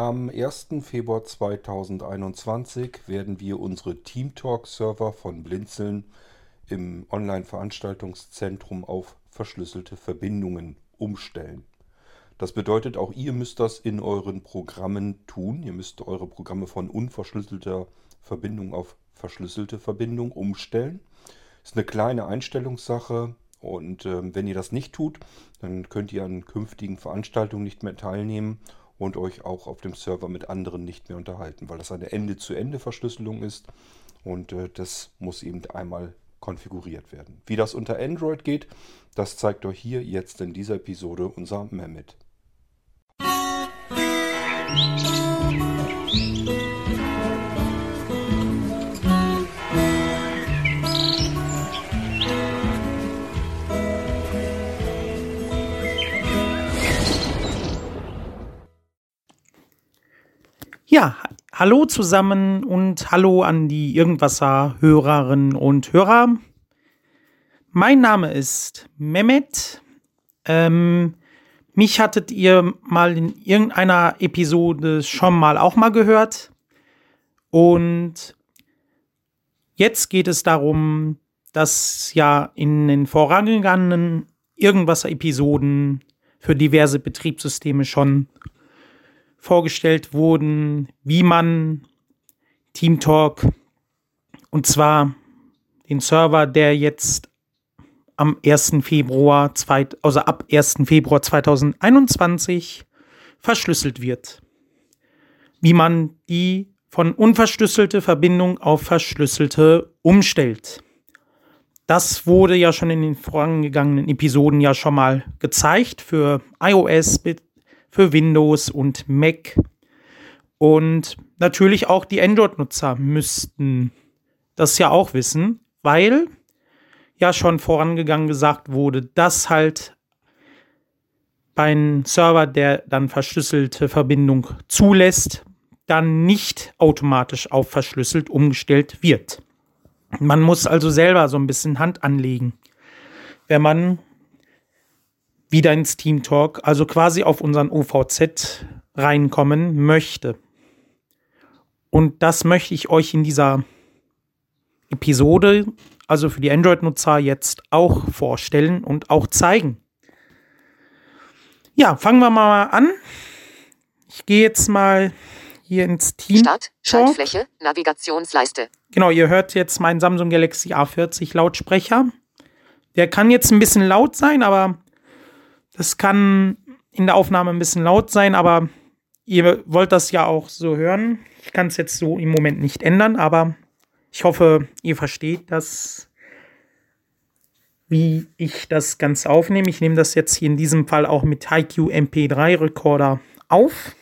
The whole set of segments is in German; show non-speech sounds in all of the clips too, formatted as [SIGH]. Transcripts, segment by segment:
Am 1. Februar 2021 werden wir unsere TeamTalk-Server von Blinzeln im Online-Veranstaltungszentrum auf verschlüsselte Verbindungen umstellen. Das bedeutet, auch ihr müsst das in euren Programmen tun. Ihr müsst eure Programme von unverschlüsselter Verbindung auf verschlüsselte Verbindung umstellen. Ist eine kleine Einstellungssache und äh, wenn ihr das nicht tut, dann könnt ihr an künftigen Veranstaltungen nicht mehr teilnehmen und euch auch auf dem Server mit anderen nicht mehr unterhalten, weil das eine Ende-zu-Ende-Verschlüsselung ist und äh, das muss eben einmal konfiguriert werden. Wie das unter Android geht, das zeigt euch hier jetzt in dieser Episode unser Mehmet. Ja, hallo zusammen und hallo an die Irgendwasser-Hörerinnen und Hörer. Mein Name ist Mehmet. Ähm, mich hattet ihr mal in irgendeiner Episode schon mal auch mal gehört. Und jetzt geht es darum, dass ja in den vorangegangenen Irgendwasser-Episoden für diverse Betriebssysteme schon vorgestellt wurden, wie man Teamtalk und zwar den Server, der jetzt am 1. Februar, also ab 1. Februar 2021 verschlüsselt wird. Wie man die von unverschlüsselte Verbindung auf verschlüsselte umstellt. Das wurde ja schon in den vorangegangenen Episoden ja schon mal gezeigt für iOS für Windows und Mac. Und natürlich auch die Android-Nutzer müssten das ja auch wissen, weil ja schon vorangegangen gesagt wurde, dass halt einem Server, der dann verschlüsselte Verbindung zulässt, dann nicht automatisch auf verschlüsselt umgestellt wird. Man muss also selber so ein bisschen Hand anlegen, wenn man wieder ins Team Talk, also quasi auf unseren OVZ reinkommen möchte. Und das möchte ich euch in dieser Episode, also für die Android-Nutzer, jetzt auch vorstellen und auch zeigen. Ja, fangen wir mal an. Ich gehe jetzt mal hier ins Team. Start, Schaltfläche, Navigationsleiste. Genau, ihr hört jetzt meinen Samsung Galaxy A40 Lautsprecher. Der kann jetzt ein bisschen laut sein, aber das kann in der Aufnahme ein bisschen laut sein, aber ihr wollt das ja auch so hören. Ich kann es jetzt so im Moment nicht ändern, aber ich hoffe, ihr versteht das, wie ich das Ganze aufnehme. Ich nehme das jetzt hier in diesem Fall auch mit HiQ MP3 Recorder auf.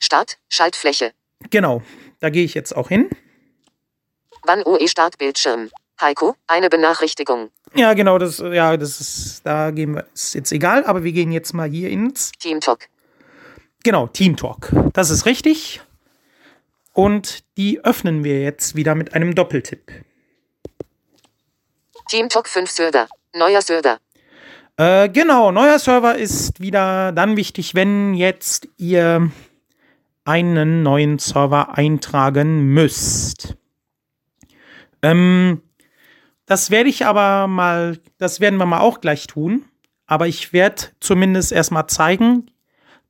Start, Schaltfläche. Genau, da gehe ich jetzt auch hin. Wann OE Startbildschirm. Heiko, eine Benachrichtigung. Ja, genau, das, ja, das ist, da gehen wir, ist jetzt egal, aber wir gehen jetzt mal hier ins Team Talk. Genau, Team Talk. Das ist richtig. Und die öffnen wir jetzt wieder mit einem Doppeltipp. Team Talk 5 Server. Neuer Server. Äh, genau, neuer Server ist wieder dann wichtig, wenn jetzt ihr einen neuen Server eintragen müsst. Ähm, das werde ich aber mal, das werden wir mal auch gleich tun. Aber ich werde zumindest erstmal zeigen,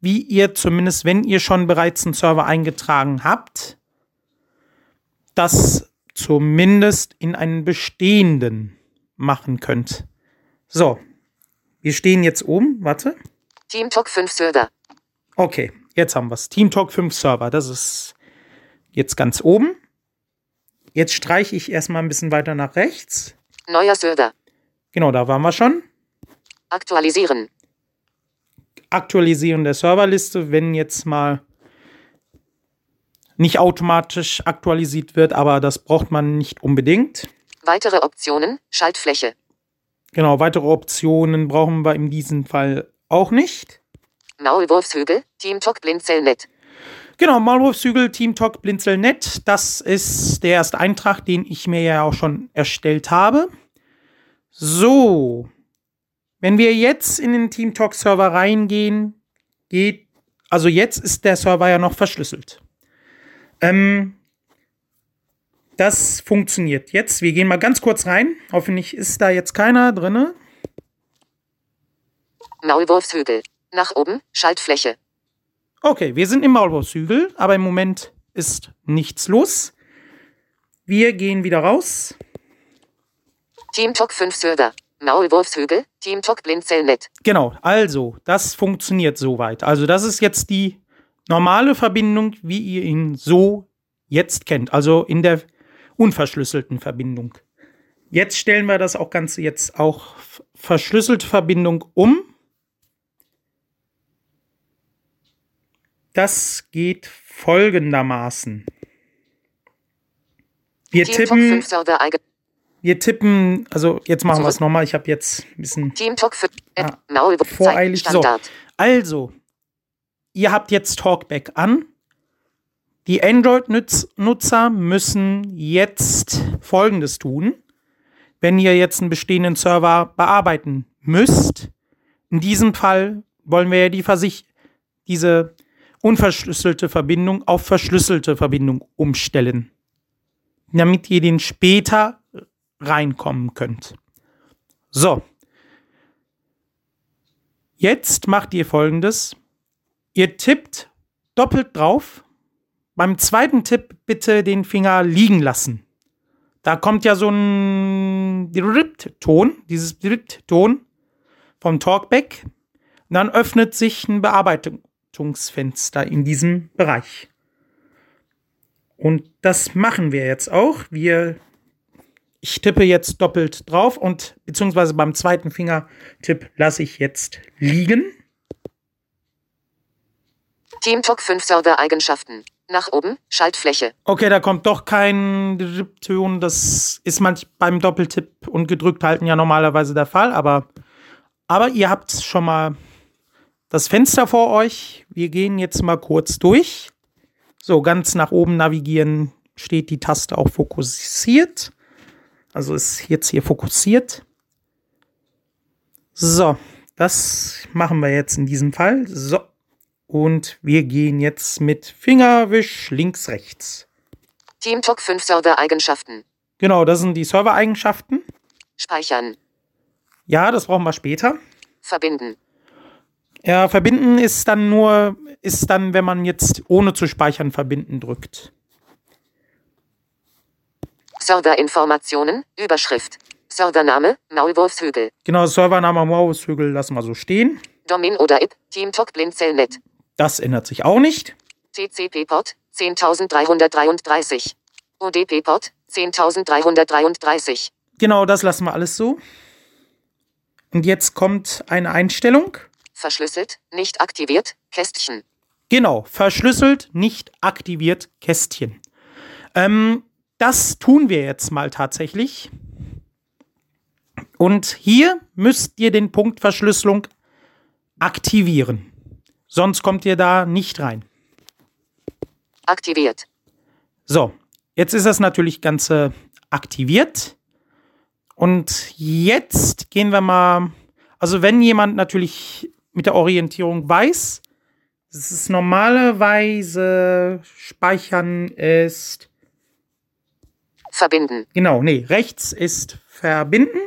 wie ihr zumindest, wenn ihr schon bereits einen Server eingetragen habt, das zumindest in einen bestehenden machen könnt. So, wir stehen jetzt oben, warte. Team Talk 5 Server. Okay, jetzt haben wir es. Team Talk 5 Server, das ist jetzt ganz oben. Jetzt streiche ich erstmal ein bisschen weiter nach rechts. Neuer Server. Genau, da waren wir schon. Aktualisieren. Aktualisieren der Serverliste, wenn jetzt mal nicht automatisch aktualisiert wird, aber das braucht man nicht unbedingt. Weitere Optionen, Schaltfläche. Genau, weitere Optionen brauchen wir in diesem Fall auch nicht. Maulwurfshügel, Team Talk Blindzellnet. Genau, Maulwurfshügel, Team Talk, Blinzelnet. Das ist der erste Eintrag, den ich mir ja auch schon erstellt habe. So. Wenn wir jetzt in den Team Talk Server reingehen, geht, also jetzt ist der Server ja noch verschlüsselt. Ähm, das funktioniert jetzt. Wir gehen mal ganz kurz rein. Hoffentlich ist da jetzt keiner drin. Maulwurfshügel. Nach oben, Schaltfläche. Okay, wir sind im Maulwurfshügel, aber im Moment ist nichts los. Wir gehen wieder raus. TeamTalk 5 Server. Maulwurfshügel, TeamTalk Blindzellnet. Genau, also das funktioniert soweit. Also das ist jetzt die normale Verbindung, wie ihr ihn so jetzt kennt. Also in der unverschlüsselten Verbindung. Jetzt stellen wir das auch Ganze jetzt auch verschlüsselte Verbindung um. Das geht folgendermaßen. Wir TeamTalk tippen, 5 Server eigen. wir tippen, also jetzt machen wir es nochmal. Ich habe jetzt ein bisschen TeamTalk 5 App. Ah, voreilig. So, also, ihr habt jetzt Talkback an. Die Android-Nutzer müssen jetzt Folgendes tun. Wenn ihr jetzt einen bestehenden Server bearbeiten müsst, in diesem Fall wollen wir ja die Versich diese unverschlüsselte Verbindung auf verschlüsselte Verbindung umstellen, damit ihr den später reinkommen könnt. So, Jetzt macht ihr folgendes. Ihr tippt doppelt drauf. Beim zweiten Tipp bitte den Finger liegen lassen. Da kommt ja so ein Dritt-Ton, dieses Dritt-Ton vom Talkback. Und dann öffnet sich ein Bearbeitungsfenster in diesem Bereich. Und das machen wir jetzt auch. Wir ich tippe jetzt doppelt drauf und beziehungsweise beim zweiten Fingertipp lasse ich jetzt liegen. TeamTalk 5 Server Eigenschaften. Nach oben, Schaltfläche. Okay, da kommt doch kein Ton. Das ist manch beim Doppeltipp und gedrückt halten ja normalerweise der Fall, aber, aber ihr habt schon mal das Fenster vor euch. Wir gehen jetzt mal kurz durch. So, ganz nach oben navigieren steht die Taste auch fokussiert. Also ist jetzt hier fokussiert. So, das machen wir jetzt in diesem Fall. So, und wir gehen jetzt mit Fingerwisch links, rechts. TeamTalk 5 Server Eigenschaften. Genau, das sind die Server-Eigenschaften. Speichern. Ja, das brauchen wir später. Verbinden. Ja, verbinden ist dann nur, ist dann, wenn man jetzt ohne zu speichern verbinden drückt. Serverinformationen, Überschrift. Servername, Maulwurfshügel. Genau, Servername Maushügel lassen wir so stehen. Domain oder IP, TeamTalk Blindzellnet. Das ändert sich auch nicht. TCP-Port 10333. UDP-Port 10333. Genau, das lassen wir alles so. Und jetzt kommt eine Einstellung. Verschlüsselt, nicht aktiviert, Kästchen. Genau, verschlüsselt, nicht aktiviert Kästchen. Ähm, das tun wir jetzt mal tatsächlich. Und hier müsst ihr den Punkt Verschlüsselung aktivieren. Sonst kommt ihr da nicht rein. Aktiviert. So, jetzt ist das natürlich Ganze aktiviert. Und jetzt gehen wir mal, also wenn jemand natürlich mit der Orientierung weiß, es ist normalerweise Speichern ist, Verbinden. genau, nee, rechts ist verbinden.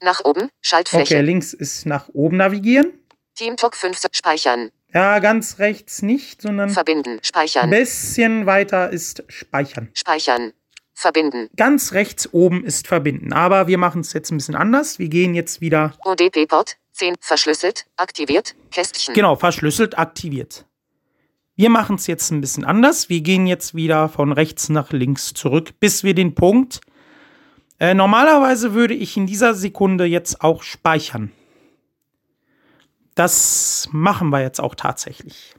Nach oben, Schaltfläche. Okay, links ist nach oben navigieren. TeamTalk 5 Speichern. Ja, ganz rechts nicht, sondern Verbinden. ein Speichern. bisschen weiter ist speichern. Speichern. Verbinden. Ganz rechts oben ist verbinden. Aber wir machen es jetzt ein bisschen anders. Wir gehen jetzt wieder, UDP-Port 10 verschlüsselt, aktiviert, Kästchen. genau, verschlüsselt, aktiviert. Wir machen es jetzt ein bisschen anders. Wir gehen jetzt wieder von rechts nach links zurück, bis wir den Punkt. Äh, normalerweise würde ich in dieser Sekunde jetzt auch speichern. Das machen wir jetzt auch tatsächlich.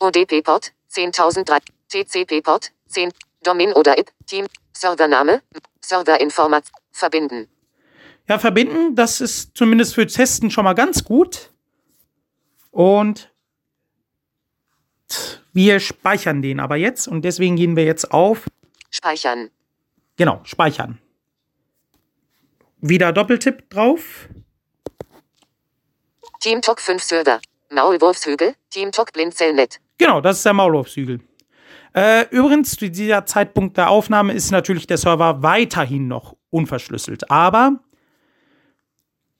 UDP-Port 10.003. TCP-Port 10. Domain oder IP. Team. Servername. Serverinformat. Verbinden. Ja, verbinden, das ist zumindest für Testen schon mal ganz gut. Und wir speichern den aber jetzt und deswegen gehen wir jetzt auf, Speichern. genau, speichern. Wieder Doppeltipp drauf. TeamTalk 5 Server. Maulwurfshügel, Team Talk Blinzelnet. Genau, das ist der Maulwurfshügel. Äh, übrigens, zu dieser Zeitpunkt der Aufnahme ist natürlich der Server weiterhin noch unverschlüsselt. Aber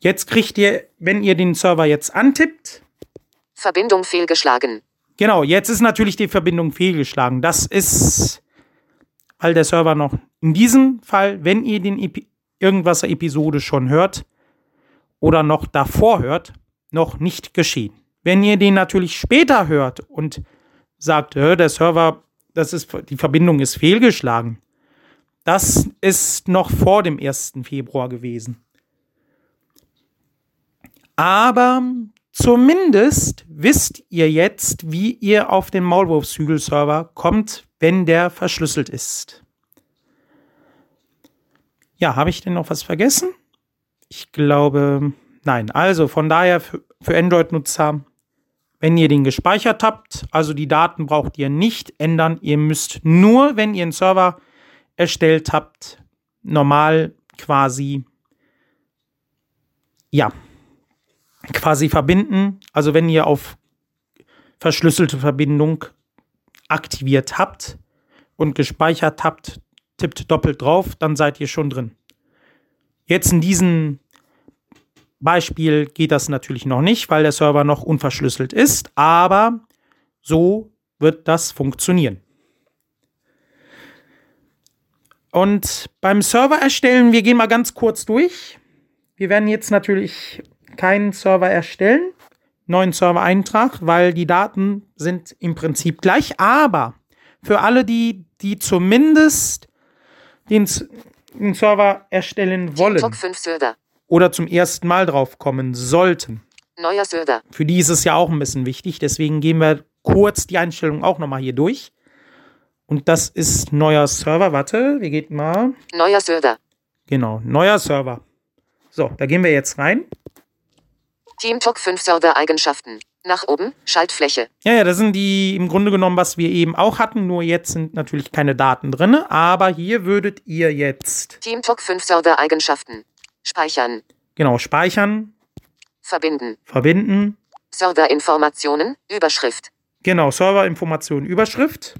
jetzt kriegt ihr, wenn ihr den Server jetzt antippt, Verbindung fehlgeschlagen. Genau, jetzt ist natürlich die Verbindung fehlgeschlagen. Das ist, weil der Server noch in diesem Fall, wenn ihr den Epi irgendwas Episode schon hört oder noch davor hört, noch nicht geschehen. Wenn ihr den natürlich später hört und sagt, der Server, das ist, die Verbindung ist fehlgeschlagen, das ist noch vor dem 1. Februar gewesen. Aber Zumindest wisst ihr jetzt, wie ihr auf den Maulwurfshügel-Server kommt, wenn der verschlüsselt ist. Ja, habe ich denn noch was vergessen? Ich glaube, nein. Also von daher für, Android-Nutzer, wenn ihr den gespeichert habt, also die Daten braucht ihr nicht ändern. Ihr müsst nur, wenn ihr einen Server erstellt habt, normal quasi, ja, quasi verbinden. Also wenn ihr auf verschlüsselte Verbindung aktiviert habt und gespeichert habt, tippt doppelt drauf, dann seid ihr schon drin. Jetzt in diesem Beispiel geht das natürlich noch nicht, weil der Server noch unverschlüsselt ist, aber so wird das funktionieren. Und beim Server erstellen, wir gehen mal ganz kurz durch. Wir werden jetzt natürlich keinen Server erstellen, neuen Server-Eintrag, weil die Daten sind im Prinzip gleich. Aber für alle, die, die zumindest den, den Server erstellen wollen oder zum ersten Mal drauf kommen sollten, Neuer Server. Für die ist es ja auch ein bisschen wichtig. Deswegen gehen wir kurz die Einstellung auch nochmal hier durch. Und das ist neuer Server. Warte, wir gehen mal. Neuer Server. Genau, neuer Server. So, da gehen wir jetzt rein. TeamTalk 5 Server-Eigenschaften. Nach oben, Schaltfläche. Ja, ja, das sind die im Grunde genommen, was wir eben auch hatten, nur jetzt sind natürlich keine Daten drin, aber hier würdet ihr jetzt. TeamTalk 5 Server-Eigenschaften. Speichern. Genau, speichern. Verbinden. Verbinden. Serverinformationen, Überschrift. Genau, Serverinformationen, Überschrift.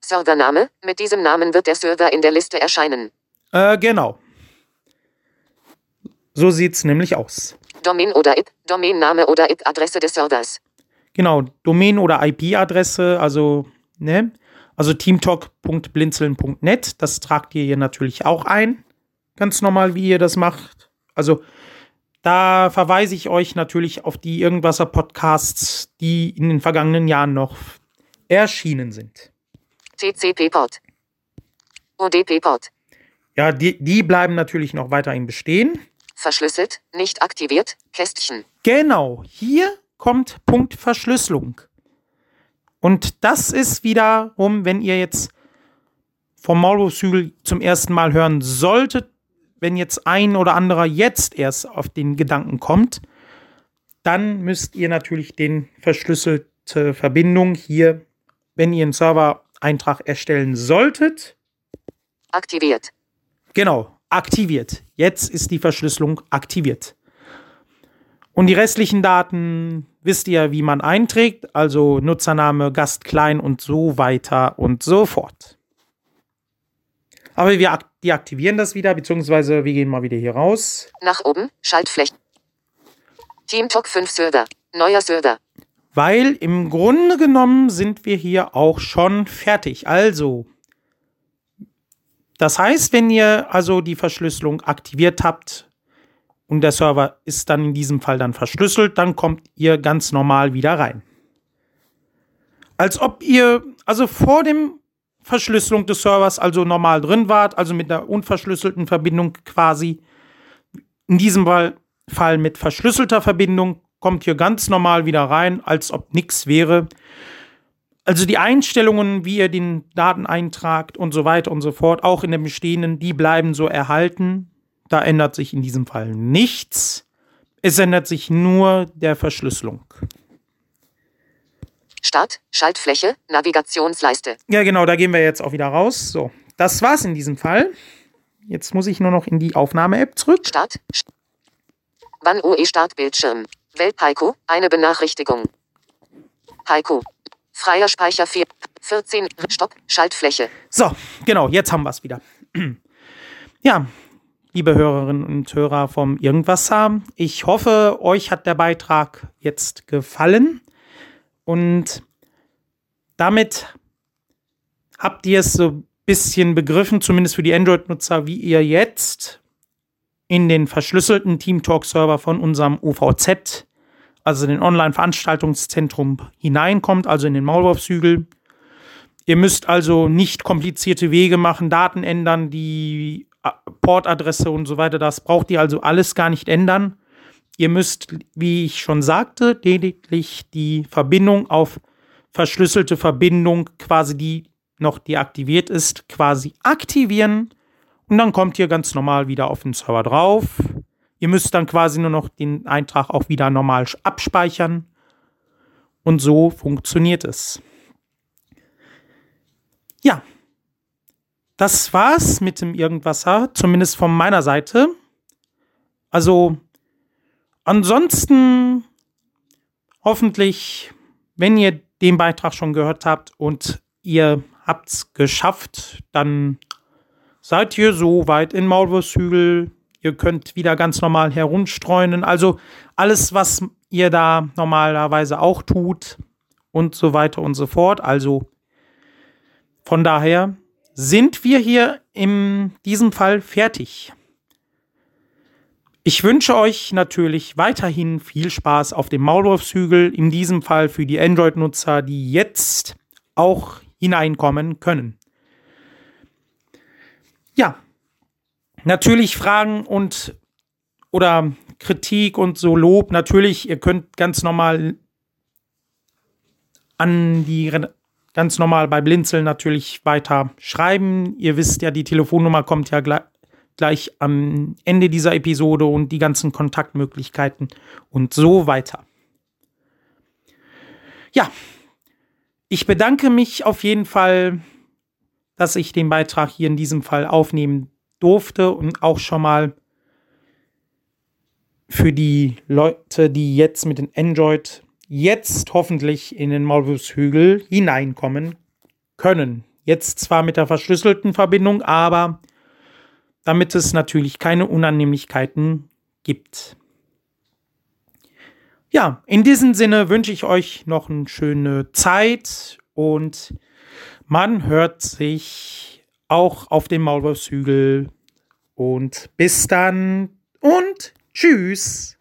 Servername, mit diesem Namen wird der Server in der Liste erscheinen. Äh, genau. So sieht's nämlich aus. Domain oder IP, Domainname oder IP-Adresse des Servers. Genau, Domain oder IP-Adresse, also, ne? Also teamtalk.blinzeln.net, das tragt ihr hier natürlich auch ein. Ganz normal, wie ihr das macht. Also, da verweise ich euch natürlich auf die Irgendwasser Podcasts, die in den vergangenen Jahren noch erschienen sind. TCP-Port. ODP-Port. Ja, die, die bleiben natürlich noch weiterhin bestehen. Verschlüsselt, nicht aktiviert, Kästchen. Genau, hier kommt Punkt Verschlüsselung. Und das ist wiederum, wenn ihr jetzt vom Maulwurfshügel zum ersten Mal hören solltet, wenn jetzt ein oder anderer jetzt erst auf den Gedanken kommt, dann müsst ihr natürlich den verschlüsselte Verbindung hier, wenn ihr einen Server-Eintrag erstellen solltet, aktiviert. Genau, aktiviert. Jetzt ist die Verschlüsselung aktiviert. Und die restlichen Daten wisst ihr, wie man einträgt, also Nutzername, Gast klein und so weiter und so fort. Aber wir deaktivieren das wieder, beziehungsweise wir gehen mal wieder hier raus. Nach oben, Schaltflächen. TeamTalk 5 Server. Neuer Server. Weil im Grunde genommen sind wir hier auch schon fertig. Also, das heißt, wenn ihr also die Verschlüsselung aktiviert habt und der Server ist dann in diesem Fall dann verschlüsselt, dann kommt ihr ganz normal wieder rein. Als ob ihr also vor dem Verschlüsselung des Servers also normal drin wart, also mit einer unverschlüsselten Verbindung quasi. In diesem Fall mit verschlüsselter Verbindung kommt ihr ganz normal wieder rein, als ob nichts wäre. Also die Einstellungen, wie ihr den Daten eintragt und so weiter und so fort, auch in den bestehenden, die bleiben so erhalten. Da ändert sich in diesem Fall nichts. Es ändert sich nur der Verschlüsselung. Start, Schaltfläche, Navigationsleiste. Ja, genau, da gehen wir jetzt auch wieder raus. So, das war's in diesem Fall. Jetzt muss ich nur noch in die Aufnahme-App zurück. Start. Wann UE Startbildschirm. Weltpaiko, eine Benachrichtigung. Heiko. Freier Speicher 4. 14. Stopp. Schaltfläche. So, genau, jetzt haben wir es wieder. [CLEARS THROAT] Ja, liebe Hörerinnen und Hörer vom Irgendwasser, ich hoffe, euch hat der Beitrag jetzt gefallen und damit habt ihr es so ein bisschen begriffen, zumindest für die Android-Nutzer, wie ihr jetzt in den verschlüsselten TeamTalk-Server von unserem OVZ, also den Online-Veranstaltungszentrum, hineinkommt, also in den Maulwurfshügel. Ihr müsst also nicht komplizierte Wege machen, Daten ändern, die Portadresse und so weiter. Das braucht ihr also alles gar nicht ändern. Ihr müsst, wie ich schon sagte, lediglich die Verbindung auf verschlüsselte Verbindung, quasi die noch deaktiviert ist, quasi aktivieren. Und dann kommt ihr ganz normal wieder auf den Server drauf. Ihr müsst dann quasi nur noch den Eintrag auch wieder normal abspeichern. Und so funktioniert es. Ja, das war's mit dem Irgendwasser, zumindest von meiner Seite. Also, ansonsten hoffentlich, wenn ihr den Beitrag schon gehört habt und ihr habt's geschafft, dann seid ihr so weit in Maulwurfshügel. Ihr könnt wieder ganz normal herumstreunen. Also alles, was ihr da normalerweise auch tut und so weiter und so fort. Also von daher sind wir hier in diesem Fall fertig. Ich wünsche euch natürlich weiterhin viel Spaß auf dem Maulwurfshügel, in diesem Fall für die Android-Nutzer, die jetzt auch hineinkommen können. Ja, natürlich Fragen und oder Kritik und so Lob. Natürlich, ihr könnt ganz normal an die ganz normal bei Blinzeln natürlich weiter schreiben. Ihr wisst ja, die Telefonnummer kommt ja gleich, gleich am Ende dieser Episode und die ganzen Kontaktmöglichkeiten und so weiter. Ja, ich bedanke mich auf jeden Fall, dass ich den Beitrag hier in diesem Fall aufnehmen durfte und auch schon mal für die Leute, die jetzt mit den Android jetzt hoffentlich in den Maulwurfshügel hineinkommen können. Jetzt zwar mit der verschlüsselten Verbindung, aber damit es natürlich keine Unannehmlichkeiten gibt. Ja, in diesem Sinne wünsche ich euch noch eine schöne Zeit und man hört sich auch auf dem Maulwurfshügel und bis dann und tschüss.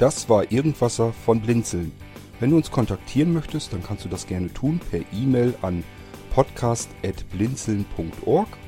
Das war Irgendwasser von Blinzeln. Wenn du uns kontaktieren möchtest, dann kannst du das gerne tun per E-Mail an podcast.blinzeln.org